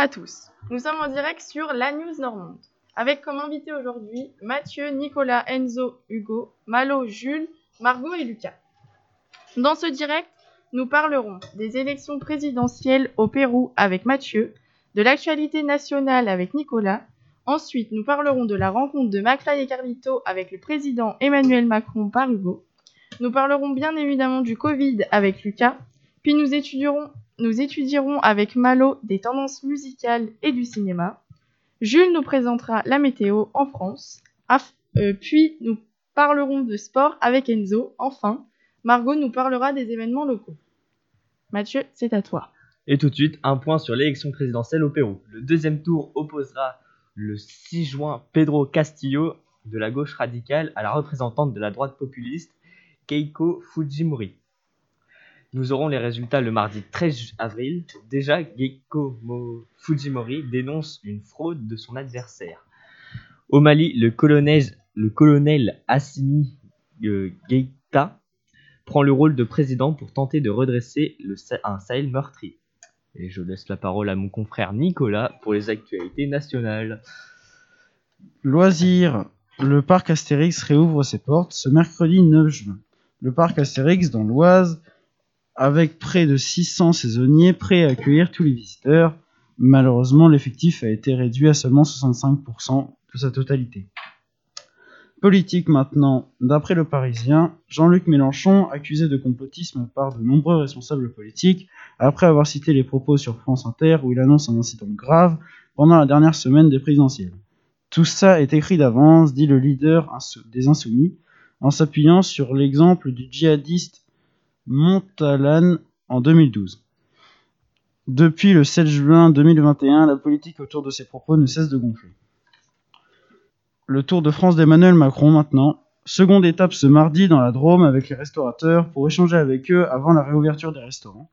à tous, nous sommes en direct sur La News Normande, avec comme invité aujourd'hui Mathieu, Nicolas, Enzo, Hugo, Malo, Jules, Margot et Lucas. Dans ce direct, nous parlerons des élections présidentielles au Pérou avec Mathieu, de l'actualité nationale avec Nicolas, ensuite nous parlerons de la rencontre de McFly et Carlito avec le président Emmanuel Macron par Hugo, nous parlerons bien évidemment du Covid avec Lucas, puis nous étudierons nous étudierons avec Malo des tendances musicales et du cinéma. Jules nous présentera la météo en France. Euh, puis nous parlerons de sport avec Enzo. Enfin, Margot nous parlera des événements locaux. Mathieu, c'est à toi. Et tout de suite, un point sur l'élection présidentielle au Pérou. Le deuxième tour opposera le 6 juin Pedro Castillo de la gauche radicale à la représentante de la droite populiste Keiko Fujimori. Nous aurons les résultats le mardi 13 avril. Déjà, Geiko Fujimori dénonce une fraude de son adversaire. Au Mali, le colonel, Assimi euh, Geita prend le rôle de président pour tenter de redresser un Sahel meurtri. Et je laisse la parole à mon confrère Nicolas pour les actualités nationales. Loisirs. Le parc Astérix réouvre ses portes ce mercredi 9 juin. Le parc Astérix dans l'Oise avec près de 600 saisonniers prêts à accueillir tous les visiteurs. Malheureusement, l'effectif a été réduit à seulement 65% de sa totalité. Politique maintenant. D'après le Parisien, Jean-Luc Mélenchon, accusé de complotisme par de nombreux responsables politiques, après avoir cité les propos sur France Inter où il annonce un incident grave pendant la dernière semaine des présidentielles. Tout ça est écrit d'avance, dit le leader des Insoumis, en s'appuyant sur l'exemple du djihadiste Montalane en 2012. Depuis le 7 juin 2021, la politique autour de ces propos ne cesse de gonfler. Le Tour de France d'Emmanuel Macron maintenant. Seconde étape ce mardi dans la Drôme avec les restaurateurs pour échanger avec eux avant la réouverture des restaurants.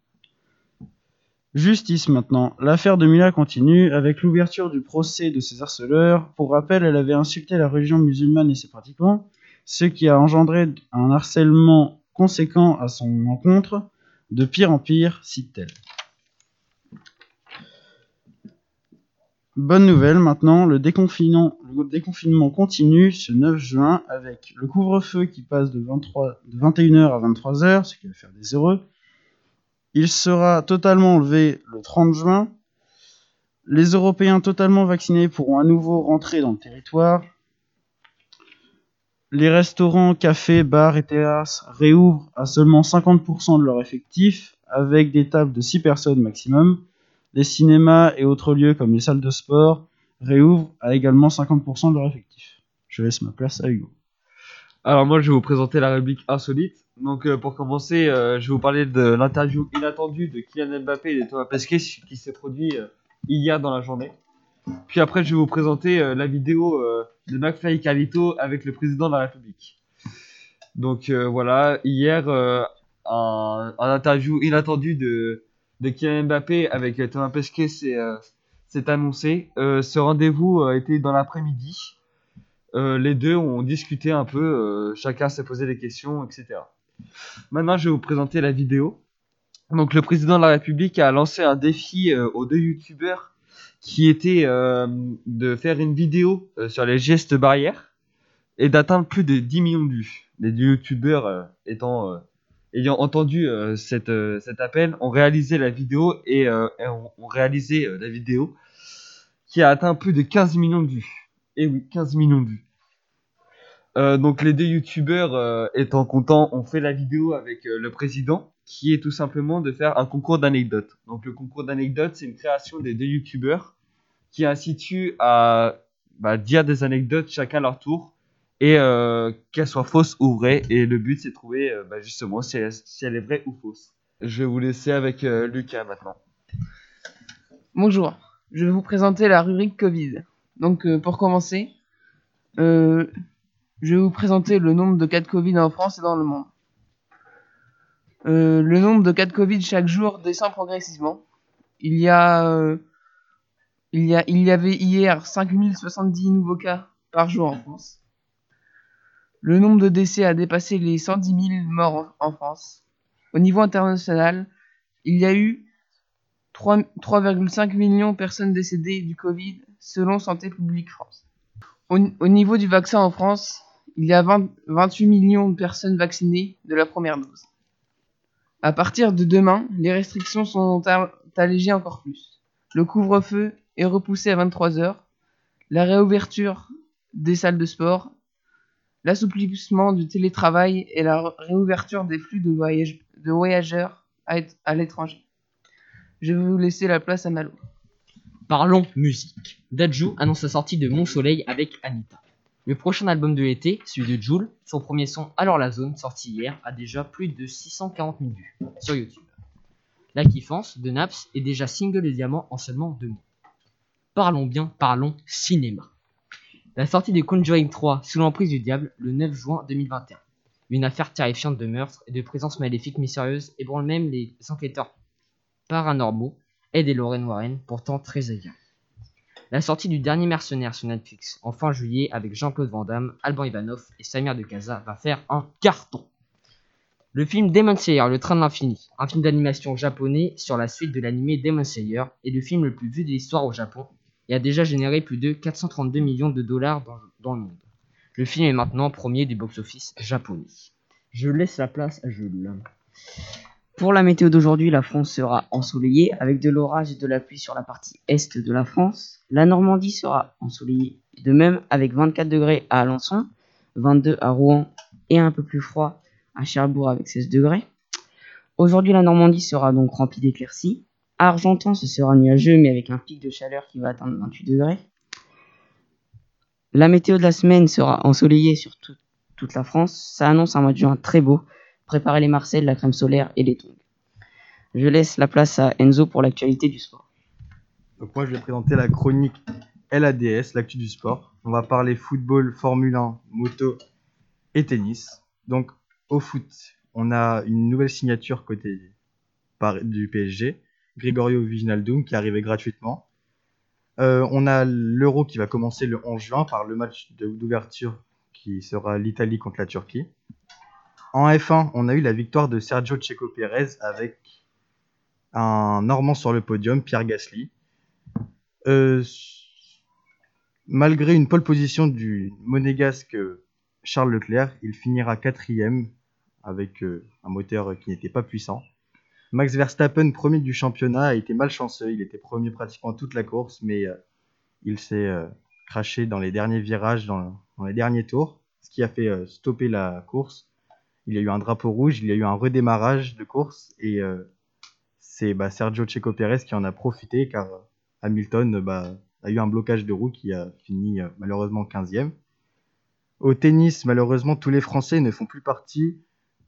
Justice maintenant. L'affaire de Mila continue avec l'ouverture du procès de ses harceleurs. Pour rappel, elle avait insulté la religion musulmane et ses pratiquants, ce qui a engendré un harcèlement conséquent à son encontre, de pire en pire, cite-t-elle. Bonne nouvelle maintenant, le, déconfinement, continue ce 9 juin avec le couvre-feu qui passe de, 23, de 21h à 23h, ce qui va faire des heureux. Il sera totalement enlevé le 30 juin. Les Européens totalement vaccinés pourront à nouveau rentrer dans le territoire. Les restaurants, cafés, bars et terrasses réouvrent à seulement 50% de leur effectif, avec des tables de 6 personnes maximum. Les cinémas et autres lieux comme les salles de sport réouvrent à également 50% de leur effectif. Je laisse ma place à Hugo. Alors moi je vais vous présenter la rubrique insolite. Donc euh, pour commencer, euh, je vais vous parler de l'interview inattendue de Kylian Mbappé et de Thomas Pesquet qui s'est produit euh, hier dans la journée. Puis après, je vais vous présenter euh, la vidéo euh, de McFly et Carlito avec le président de la République. Donc euh, voilà, hier, un, interview inattendu de, de Kylian Mbappé avec Thomas Pesquet s'est annoncé. ce rendez-vous était dans l'après-midi. les deux ont discuté un peu, chacun s'est posé des questions, etc. Maintenant, je vais vous présenter la vidéo. Donc, le président de la République a lancé un défi aux deux youtubeurs qui était euh, de faire une vidéo euh, sur les gestes barrières et d'atteindre plus de 10 millions de vues. Les youtubeurs euh, étant ayant entendu cette, cet appel ont réalisé la vidéo et, ont, réalisé la vidéo qui a atteint plus de 15 millions de vues. Et oui, 15 millions de vues. donc les deux youtubeurs étant contents ont fait la vidéo avec le président qui est tout simplement de faire un concours d'anecdotes. Donc le concours d'anecdotes, c'est une création des deux youtubeurs qui instituent à bah, dire des anecdotes chacun leur tour et euh, qu'elles soient fausses ou vraies. Et le but, c'est de trouver euh, bah, justement si elle, est vraie ou fausse. Je vais vous laisser avec euh, Lucas maintenant. Bonjour, je vais vous présenter la rubrique Covid. Donc pour commencer, je vais vous présenter le nombre de cas de Covid en France et dans le monde. Euh, le nombre de cas de Covid chaque jour descend progressivement. Il y a, euh, il y avait hier 5070 nouveaux cas par jour en France. Le nombre de décès a dépassé les 110 000 morts en, France. Au niveau international, il y a eu 3 3,5 millions de personnes décédées du Covid selon Santé publique France. Au, au niveau du vaccin en France, il y a 20 28 millions de personnes vaccinées de la première dose. À partir de demain, les restrictions sont allégées encore plus. Le couvre-feu est repoussé à 23 heures. La réouverture des salles de sport, l'assouplissement du télétravail et la réouverture des flux de, voyage- de voyageurs à, l'étranger. Je vais vous laisser la place à Malo. Parlons musique. Dajou annonce la sortie de Mon Soleil avec Anita. Le prochain album de l'été, celui de Joule, son premier son Alors la zone, sorti hier, a déjà plus de 640 000 vues sur YouTube. La kiffance de Naps est déjà single de diamant en seulement deux mois. Parlons bien, parlons cinéma. La sortie de Conjuring 3 sous l'emprise du diable le 9 juin 2021. Une affaire terrifiante de meurtre et de présence maléfique mystérieuse ébranle même les enquêteurs paranormaux Ed et Lorraine Warren, pourtant très ailleurs. La sortie du dernier mercenaire sur Netflix en fin juillet avec Jean-Claude Van Damme, Alban Ivanov et Samir de Casa va faire un carton. Le film Demon Slayer, le train de l'infini, un film d'animation japonais sur la suite de l'animé Demon Slayer, est le film le plus vu de l'histoire au Japon et a déjà généré plus de 432 millions de dollars dans le monde. Le film est maintenant premier du box-office japonais. Je laisse la place à Jules. Pour la météo d'aujourd'hui, la France sera ensoleillée avec de l'orage et de la pluie sur la partie est de la France. La Normandie sera ensoleillée de même avec 24 degrés à Alençon, 22 à Rouen et un peu plus froid à Cherbourg avec 16 degrés. Aujourd'hui, la Normandie sera donc remplie d'éclaircies. Argentan, ce sera nuageux mais avec un pic de chaleur qui va atteindre 28 degrés. La météo de la semaine sera ensoleillée sur tout- toute la France. Ça annonce un mois de juin très beau. Préparez les Marseilles, la crème solaire et les tongs. Je laisse la place à Enzo pour l'actualité du sport. Donc moi je vais présenter la chronique LADS, l'actu du sport. On va parler football, Formule 1, moto et tennis. Donc au foot, on a une nouvelle signature côté du PSG, Gregorio Wijnaldum qui est arrivé gratuitement. Euh, on a l'Euro qui va commencer le 11 juin par le match d'ouverture qui sera l'Italie contre la Turquie. En F1, on a eu la victoire de Sergio Checo Pérez avec un Normand sur le podium, Pierre Gasly. Euh, malgré une pole position du monégasque Charles Leclerc, il finira quatrième avec euh, un moteur qui n'était pas puissant. Max Verstappen, premier du championnat, a été malchanceux. Il était premier pratiquement toute la course, mais euh, il s'est craché dans les derniers virages, dans, les derniers tours, ce qui a fait stopper la course. Il y a eu un drapeau rouge, il y a eu un redémarrage de course, et euh, c'est bah, Sergio Checo Pérez qui en a profité, car euh, Hamilton bah, a eu un blocage de roue qui a fini euh, malheureusement 15e. Au tennis, malheureusement, tous les Français ne font plus partie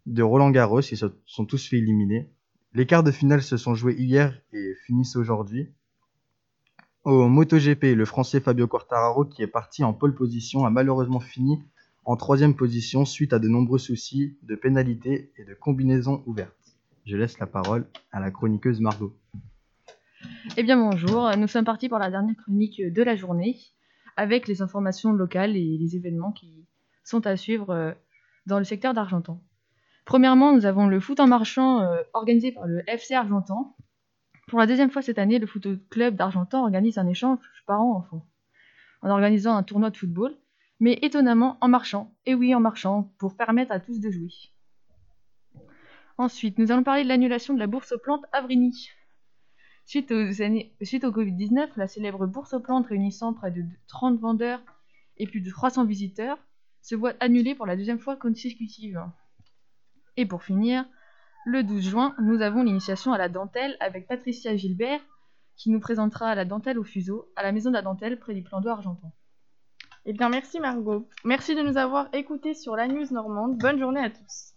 de Roland Garros, ils se sont tous fait éliminer. Les quarts de finale se sont joués hier et finissent aujourd'hui. Au MotoGP, le Français Fabio Quartararo, qui est parti en pole position, a malheureusement fini en troisième position suite à de nombreux soucis de pénalités et de combinaisons ouvertes. Je laisse la parole à la chroniqueuse Margot. Eh bien bonjour, nous sommes partis pour la dernière chronique de la journée avec les informations locales et les événements qui sont à suivre euh, dans le secteur d'Argentan. Premièrement, nous avons le foot en marchant euh, organisé par le FC Argentan. Pour la deuxième fois cette année, le foot club d'Argentan organise un échange parents-enfants en organisant un tournoi de football, mais étonnamment en marchant. Et oui, en marchant, pour permettre à tous de jouer. Ensuite, nous allons parler de l'annulation de la bourse aux plantes Avrigny. Suite, suite au Covid-19, la célèbre bourse aux plantes réunissant près de 30 vendeurs et plus de 300 visiteurs se voit annulée pour la deuxième fois consécutive. Et pour finir, le 12 juin, nous avons l'initiation à la dentelle avec Patricia Gilbert qui nous présentera la dentelle au fuseau à la maison de la dentelle près du plan d'eau argentan. Eh bien, merci Margot. Merci de nous avoir écoutés sur la news normande. Bonne journée à tous.